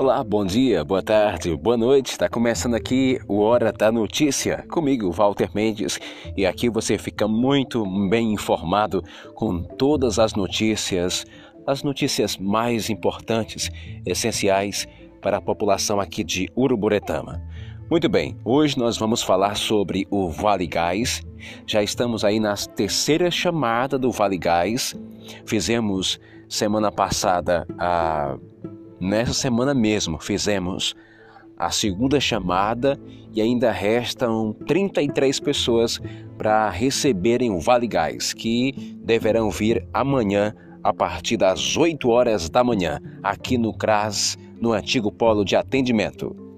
Olá, bom dia, boa tarde, boa noite. Está começando aqui o Hora da Notícia comigo, Walter Mendes, e aqui você fica muito bem informado com todas as notícias, as notícias mais importantes, essenciais para a população aqui de Uruburetama. Muito bem, hoje nós vamos falar sobre o Vale Gás. Já estamos aí na terceira chamada do Vale Gás. Fizemos semana passada a Nessa semana mesmo fizemos a segunda chamada e ainda restam 33 pessoas para receberem o Vale Gás, que deverão vir amanhã a partir das 8 horas da manhã, aqui no CRAS, no antigo polo de atendimento.